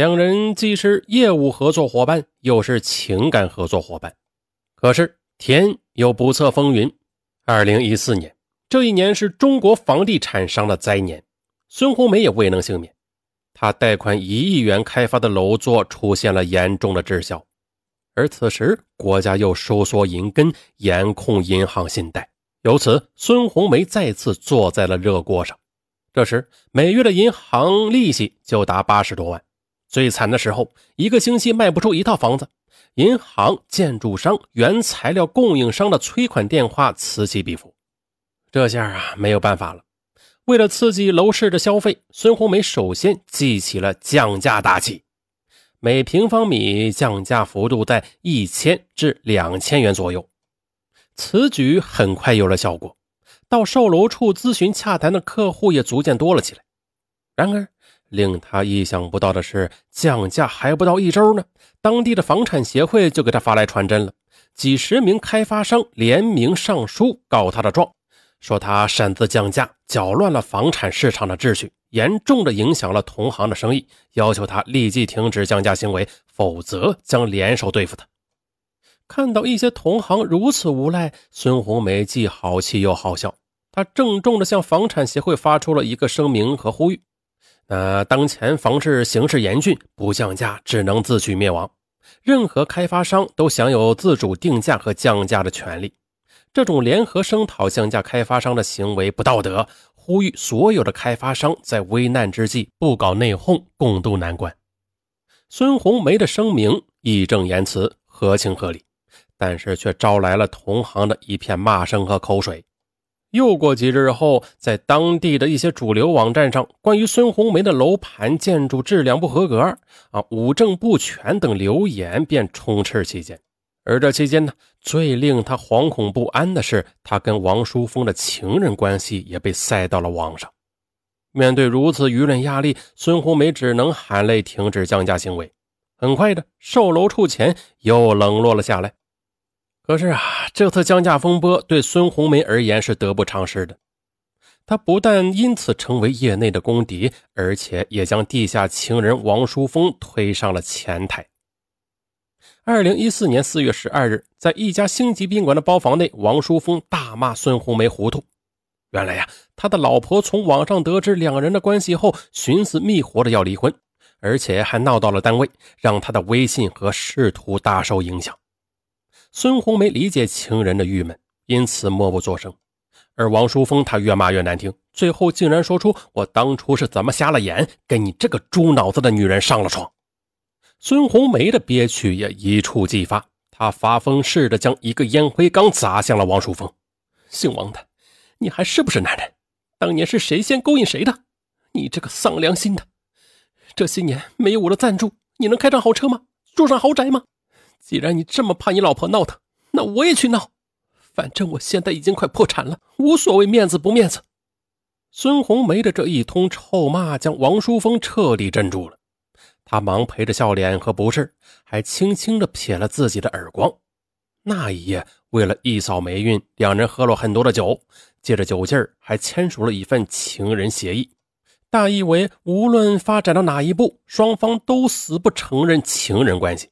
两人既是业务合作伙伴，又是情感合作伙伴。可是天有不测风云，二零一四年这一年是中国房地产商的灾年，孙红梅也未能幸免。他贷款一亿元开发的楼座出现了严重的滞销，而此时国家又收缩银根，严控银行信贷，由此孙红梅再次坐在了热锅上。这时每月的银行利息就达八十多万。最惨的时候，一个星期卖不出一套房子，银行、建筑商、原材料供应商的催款电话此起彼伏。这下啊，没有办法了。为了刺激楼市的消费，孙红梅首先记起了降价大旗，每平方米降价幅度在一千至两千元左右。此举很快有了效果，到售楼处咨询洽谈的客户也逐渐多了起来。然而，令他意想不到的是，降价还不到一周呢，当地的房产协会就给他发来传真了。几十名开发商联名上书告他的状，说他擅自降价，搅乱了房产市场的秩序，严重的影响了同行的生意，要求他立即停止降价行为，否则将联手对付他。看到一些同行如此无赖，孙红梅既好气又好笑，他郑重地向房产协会发出了一个声明和呼吁。呃当前房市形势严峻，不降价只能自取灭亡。任何开发商都享有自主定价和降价的权利。这种联合声讨降价开发商的行为不道德，呼吁所有的开发商在危难之际不搞内讧，共度难关。孙红梅的声明义正言辞，合情合理，但是却招来了同行的一片骂声和口水。又过几日后，在当地的一些主流网站上，关于孙红梅的楼盘建筑质量不合格、啊五证不全等流言便充斥其间。而这期间呢，最令他惶恐不安的是，他跟王淑峰的情人关系也被塞到了网上。面对如此舆论压力，孙红梅只能含泪停止降价行为。很快的，售楼处前又冷落了下来。可是啊，这次降价风波对孙红梅而言是得不偿失的。她不但因此成为业内的公敌，而且也将地下情人王淑峰推上了前台。二零一四年四月十二日，在一家星级宾馆的包房内，王淑峰大骂孙红梅糊涂。原来呀，他的老婆从网上得知两人的关系后，寻死觅活的要离婚，而且还闹到了单位，让他的威信和仕途大受影响。孙红梅理解情人的郁闷，因此默不作声。而王淑峰他越骂越难听，最后竟然说出：“我当初是怎么瞎了眼，跟你这个猪脑子的女人上了床。”孙红梅的憋屈也一触即发，她发疯似的将一个烟灰缸砸向了王淑峰：“姓王的，你还是不是男人？当年是谁先勾引谁的？你这个丧良心的！这些年没有我的赞助，你能开上豪车吗？住上豪宅吗？”既然你这么怕你老婆闹腾，那我也去闹。反正我现在已经快破产了，无所谓面子不面子。孙红梅的这一通臭骂将王淑峰彻底镇住了，他忙陪着笑脸和不是，还轻轻地撇了自己的耳光。那一夜，为了一扫霉运，两人喝了很多的酒，借着酒劲儿还签署了一份情人协议，大意为无论发展到哪一步，双方都死不承认情人关系。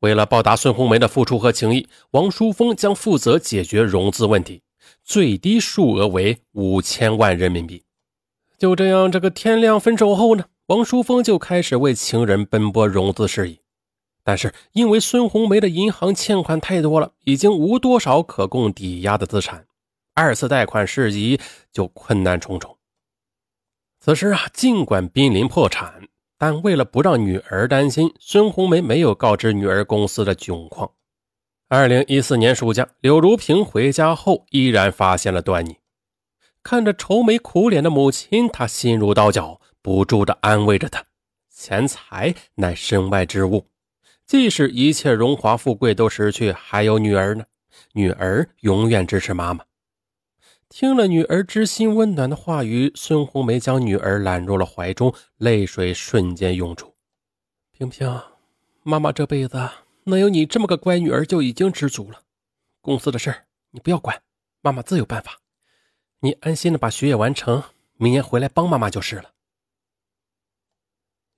为了报答孙红梅的付出和情谊，王淑峰将负责解决融资问题，最低数额为五千万人民币。就这样，这个天亮分手后呢，王淑峰就开始为情人奔波融资事宜。但是因为孙红梅的银行欠款太多了，已经无多少可供抵押的资产，二次贷款事宜就困难重重。此时啊，尽管濒临破产。但为了不让女儿担心，孙红梅没有告知女儿公司的窘况。二零一四年暑假，柳如萍回家后依然发现了端倪。看着愁眉苦脸的母亲，她心如刀绞，不住地安慰着她：“钱财乃身外之物，即使一切荣华富贵都失去，还有女儿呢。女儿永远支持妈妈。”听了女儿知心温暖的话语，孙红梅将女儿揽入了怀中，泪水瞬间涌出。萍萍，妈妈这辈子能有你这么个乖女儿就已经知足了。公司的事你不要管，妈妈自有办法。你安心的把学业完成，明年回来帮妈妈就是了。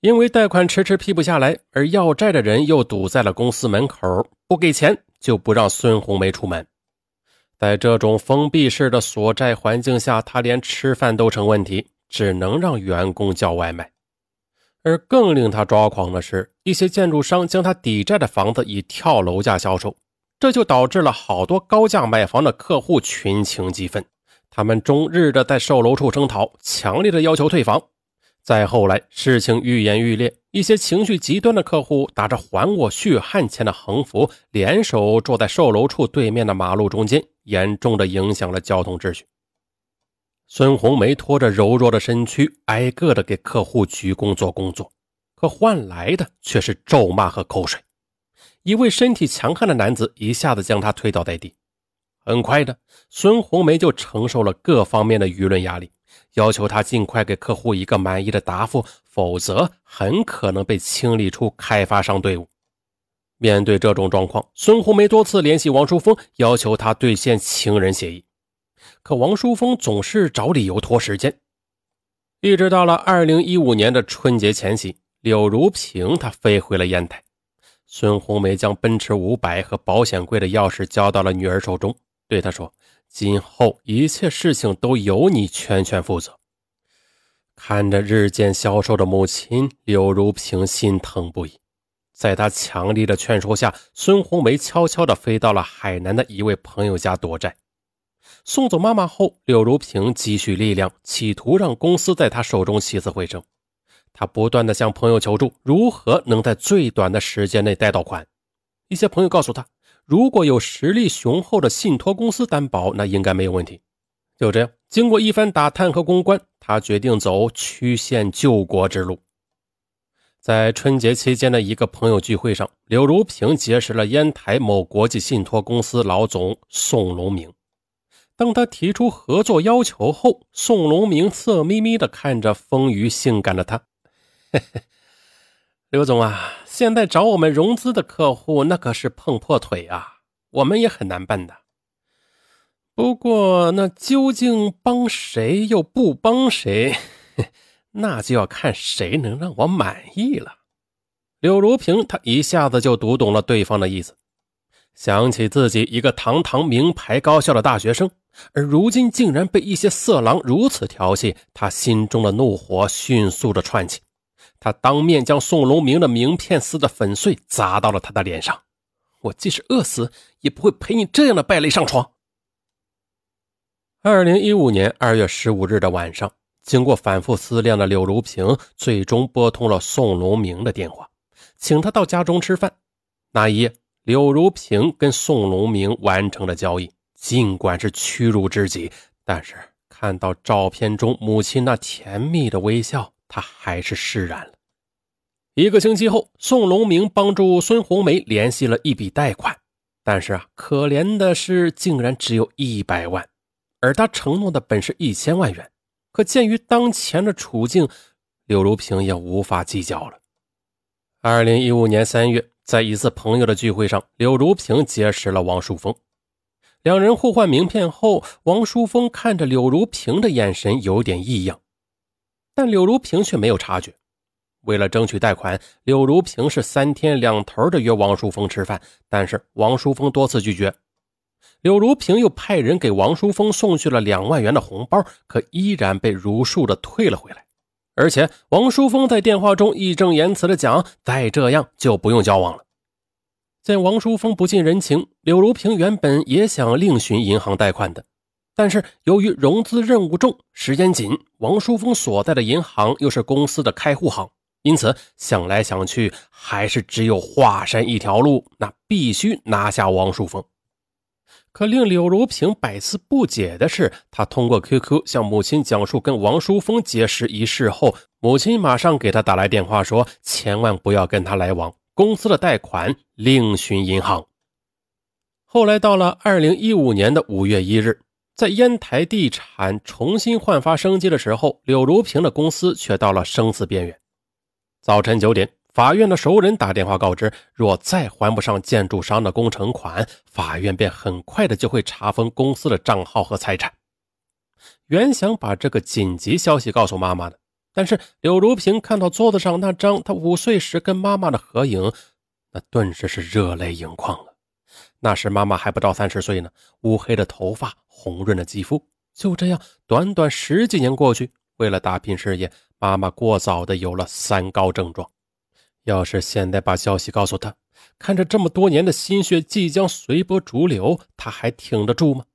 因为贷款迟迟批不下来，而要债的人又堵在了公司门口，不给钱就不让孙红梅出门。在这种封闭式的所债环境下，他连吃饭都成问题，只能让员工叫外卖。而更令他抓狂的是，一些建筑商将他抵债的房子以跳楼价销售，这就导致了好多高价买房的客户群情激愤，他们终日的在售楼处声讨，强烈的要求退房。再后来，事情愈演愈烈，一些情绪极端的客户打着“还我血汗钱”的横幅，联手坐在售楼处对面的马路中间，严重的影响了交通秩序。孙红梅拖着柔弱的身躯，挨个的给客户鞠躬做工作，可换来的却是咒骂和口水。一位身体强悍的男子一下子将她推倒在地。很快的，孙红梅就承受了各方面的舆论压力。要求他尽快给客户一个满意的答复，否则很可能被清理出开发商队伍。面对这种状况，孙红梅多次联系王淑峰，要求他兑现情人协议，可王淑峰总是找理由拖时间。一直到了二零一五年的春节前夕，柳如萍她飞回了烟台，孙红梅将奔驰五百和保险柜的钥匙交到了女儿手中，对她说。今后一切事情都由你全权负责。看着日渐消瘦的母亲，柳如萍心疼不已。在他强力的劝说下，孙红梅悄悄地飞到了海南的一位朋友家躲债。送走妈妈后，柳如萍积蓄力量，企图让公司在他手中起死回生。他不断地向朋友求助，如何能在最短的时间内贷到款？一些朋友告诉他。如果有实力雄厚的信托公司担保，那应该没有问题。就这样，经过一番打探和公关，他决定走曲线救国之路。在春节期间的一个朋友聚会上，柳如萍结识了烟台某国际信托公司老总宋龙明。当他提出合作要求后，宋龙明色眯眯地看着丰腴性感的他：“嘿嘿，刘总啊。”现在找我们融资的客户，那可是碰破腿啊，我们也很难办的。不过，那究竟帮谁又不帮谁，那就要看谁能让我满意了。柳如萍，她一下子就读懂了对方的意思，想起自己一个堂堂名牌高校的大学生，而如今竟然被一些色狼如此调戏，她心中的怒火迅速的窜起。他当面将宋龙明的名片撕得粉碎，砸到了他的脸上。我即使饿死，也不会陪你这样的败类上床。二零一五年二月十五日的晚上，经过反复思量的柳如萍，最终拨通了宋龙明的电话，请他到家中吃饭。那一夜，柳如萍跟宋龙明完成了交易。尽管是屈辱之极，但是看到照片中母亲那甜蜜的微笑。他还是释然了。一个星期后，宋龙明帮助孙红梅联系了一笔贷款，但是啊，可怜的是，竟然只有一百万，而他承诺的本是一千万元。可鉴于当前的处境，柳如萍也无法计较了。二零一五年三月，在一次朋友的聚会上，柳如萍结识了王淑峰，两人互换名片后，王淑峰看着柳如萍的眼神有点异样。但柳如萍却没有察觉。为了争取贷款，柳如萍是三天两头的约王淑峰吃饭，但是王淑峰多次拒绝。柳如萍又派人给王淑峰送去了两万元的红包，可依然被如数的退了回来。而且王淑峰在电话中义正言辞的讲：“再这样就不用交往了。”见王淑峰不近人情，柳如萍原本也想另寻银行贷款的。但是由于融资任务重、时间紧，王淑峰所在的银行又是公司的开户行，因此想来想去，还是只有华山一条路，那必须拿下王淑峰。可令柳如萍百思不解的是，他通过 QQ 向母亲讲述跟王淑峰结识一事后，母亲马上给他打来电话说：“千万不要跟他来往，公司的贷款另寻银行。”后来到了二零一五年的五月一日。在烟台地产重新焕发生机的时候，柳如萍的公司却到了生死边缘。早晨九点，法院的熟人打电话告知，若再还不上建筑商的工程款，法院便很快的就会查封公司的账号和财产。原想把这个紧急消息告诉妈妈的，但是柳如萍看到桌子上那张她五岁时跟妈妈的合影，那顿时是热泪盈眶了。那时妈妈还不到三十岁呢，乌黑的头发，红润的肌肤。就这样，短短十几年过去，为了打拼事业，妈妈过早的有了三高症状。要是现在把消息告诉他，看着这么多年的心血即将随波逐流，他还挺得住吗？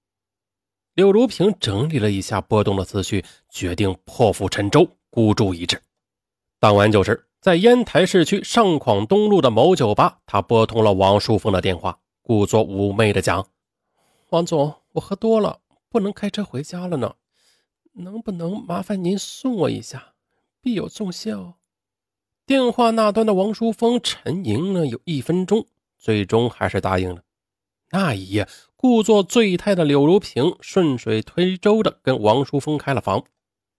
柳如萍整理了一下波动的思绪，决定破釜沉舟。孤注一掷，当晚九时，在烟台市区上广东路的某酒吧，他拨通了王淑凤的电话，故作妩媚的讲：“王总，我喝多了，不能开车回家了呢，能不能麻烦您送我一下？必有重谢哦。”电话那端的王淑峰沉吟了有一分钟，最终还是答应了。那一夜，故作醉态的柳如萍顺水推舟的跟王淑峰开了房。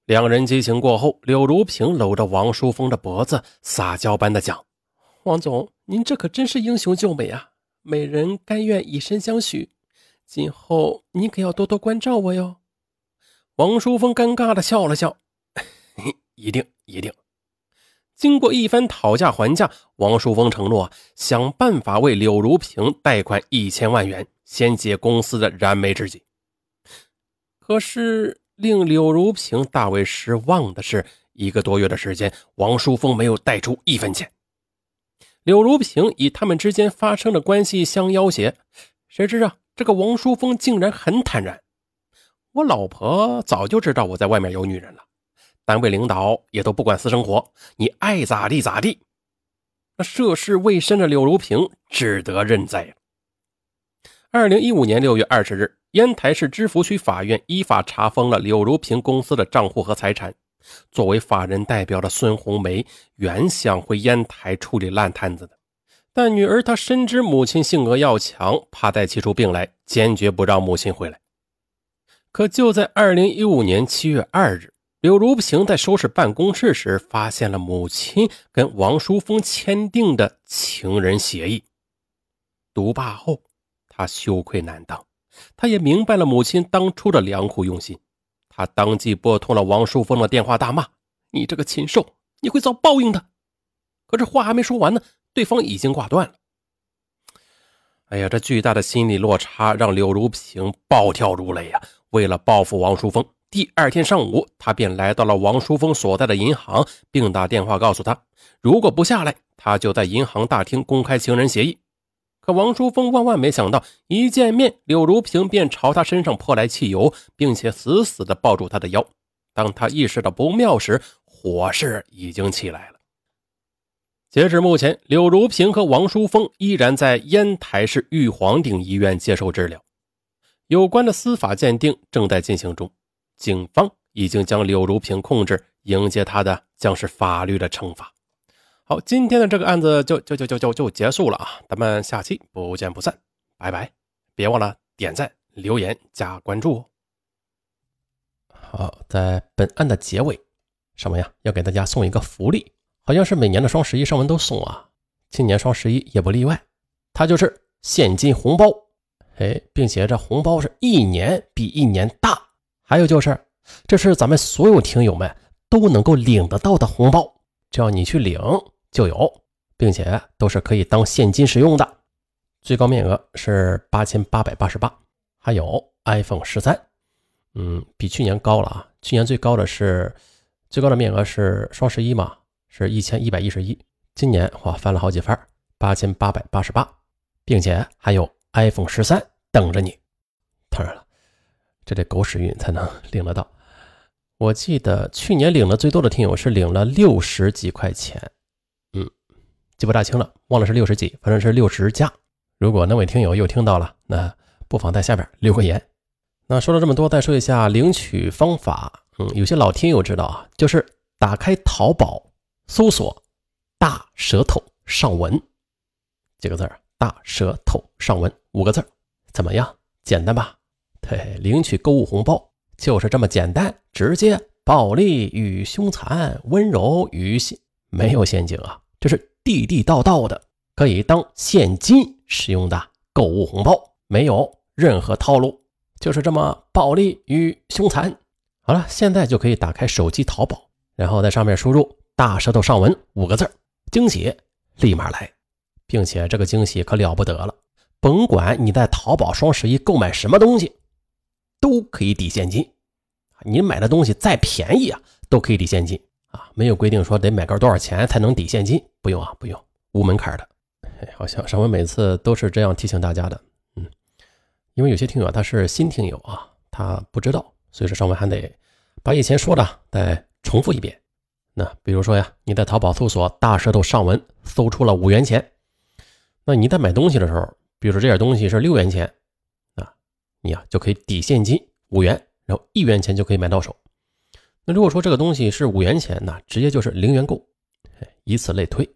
两人激情过后，柳如萍搂着王淑峰的脖子，撒娇般的讲：“王总，您这可真是英雄救美啊！美人甘愿以身相许，今后您可要多多关照我哟。”王淑峰尴尬的笑了笑：“一 定一定。”经过一番讨价还价，王淑峰承诺想办法为柳如萍贷款一千万元，先解公司的燃眉之急。可是。令柳如萍大为失望的是，一个多月的时间，王淑峰没有贷出一分钱。柳如萍以他们之间发生的关系相要挟，谁知啊，这个王淑峰竟然很坦然：“我老婆早就知道我在外面有女人了，单位领导也都不管私生活，你爱咋地咋地。”那涉世未深的柳如萍只得认栽。二零一五年六月二十日。烟台市芝罘区法院依法查封了柳如萍公司的账户和财产。作为法人代表的孙红梅原想回烟台处理烂摊子的，但女儿她深知母亲性格要强，怕再气出病来，坚决不让母亲回来。可就在二零一五年七月二日，柳如萍在收拾办公室时，发现了母亲跟王淑峰签订的情人协议。读罢后，她羞愧难当。他也明白了母亲当初的良苦用心，他当即拨通了王淑峰的电话，大骂：“你这个禽兽，你会遭报应的！”可是话还没说完呢，对方已经挂断了。哎呀，这巨大的心理落差让柳如萍暴跳如雷呀！为了报复王淑峰，第二天上午，他便来到了王淑峰所在的银行，并打电话告诉他，如果不下来，他就在银行大厅公开情人协议。可王淑峰万万没想到，一见面，柳如萍便朝他身上泼来汽油，并且死死地抱住他的腰。当他意识到不妙时，火势已经起来了。截至目前，柳如萍和王淑峰依然在烟台市玉皇顶医院接受治疗，有关的司法鉴定正在进行中。警方已经将柳如萍控制，迎接他的将是法律的惩罚。好，今天的这个案子就就就就就就结束了啊！咱们下期不见不散，拜拜！别忘了点赞、留言、加关注哦。好，在本案的结尾，上文呀要给大家送一个福利，好像是每年的双十一上文都送啊，今年双十一也不例外，它就是现金红包，哎，并且这红包是一年比一年大，还有就是，这是咱们所有听友们都能够领得到的红包，只要你去领。就有，并且都是可以当现金使用的，最高面额是八千八百八十八，还有 iPhone 十三，嗯，比去年高了啊，去年最高的是最高的面额是双十一嘛，是一千一百一十一，今年哇翻了好几番，八千八百八十八，并且还有 iPhone 十三等着你。当然了，这得狗屎运才能领得到。我记得去年领的最多的听友是领了六十几块钱。嗯记不大清了，忘了是六十几，反正是六十加。如果那位听友又听到了，那不妨在下边留个言。那说了这么多，再说一下领取方法。嗯，有些老听友知道啊，就是打开淘宝，搜索“大舌头上文”几个字儿，“大舌头上文”五个字儿，怎么样？简单吧？对，领取购物红包就是这么简单，直接暴力与凶残，温柔与陷，没有陷阱啊，这是。地地道道的，可以当现金使用的购物红包，没有任何套路，就是这么暴力与凶残。好了，现在就可以打开手机淘宝，然后在上面输入“大舌头上文”五个字惊喜立马来，并且这个惊喜可了不得了，甭管你在淘宝双十一购买什么东西，都可以抵现金。你买的东西再便宜啊，都可以抵现金啊，没有规定说得买个多少钱才能抵现金，不用啊，不用，无门槛的。好像上文每次都是这样提醒大家的，嗯，因为有些听友他是新听友啊，他不知道，所以说上文还得把以前说的再重复一遍。那比如说呀，你在淘宝搜索“大舌头上文”，搜出了五元钱，那你在买东西的时候，比如说这点东西是六元钱，你呀就可以抵现金五元。然后一元钱就可以买到手。那如果说这个东西是五元钱，那直接就是零元购，以此类推。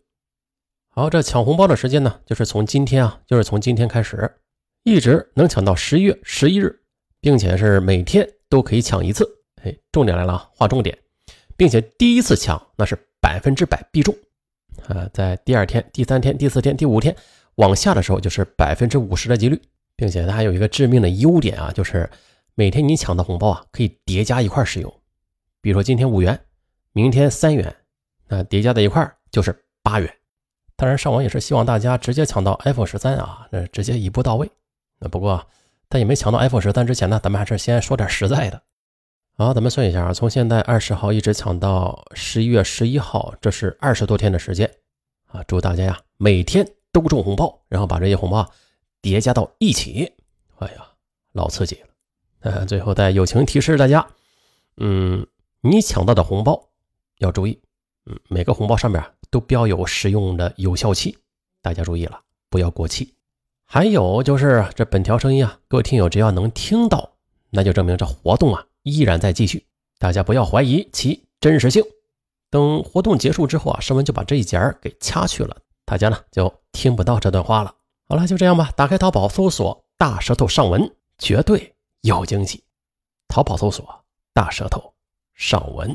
好，这抢红包的时间呢，就是从今天啊，就是从今天开始，一直能抢到十一月十一日，并且是每天都可以抢一次。哎，重点来了，划重点，并且第一次抢那是百分之百必中，啊，在第二天、第三天、第四天、第五天往下的时候，就是百分之五十的几率，并且它还有一个致命的优点啊，就是。每天你抢的红包啊，可以叠加一块使用。比如说今天五元，明天三元，那叠加在一块就是八元。当然，上网也是希望大家直接抢到 iPhone 十三啊，那直接一步到位。那不过，在也没抢到 iPhone 十三之前呢，咱们还是先说点实在的。好，咱们算一下啊，从现在二十号一直抢到十一月十一号，这是二十多天的时间啊！祝大家呀，每天都中红包，然后把这些红包啊叠加到一起。哎呀，老刺激了！呃，最后再友情提示大家，嗯，你抢到的红包要注意，嗯，每个红包上面都标有使用的有效期，大家注意了，不要过期。还有就是这本条声音啊，各位听友只要能听到，那就证明这活动啊依然在继续，大家不要怀疑其真实性。等活动结束之后啊，声文就把这一节给掐去了，大家呢就听不到这段话了。好了，就这样吧，打开淘宝搜索“大舌头上文”，绝对。有惊喜！淘宝搜索“大舌头”，上文。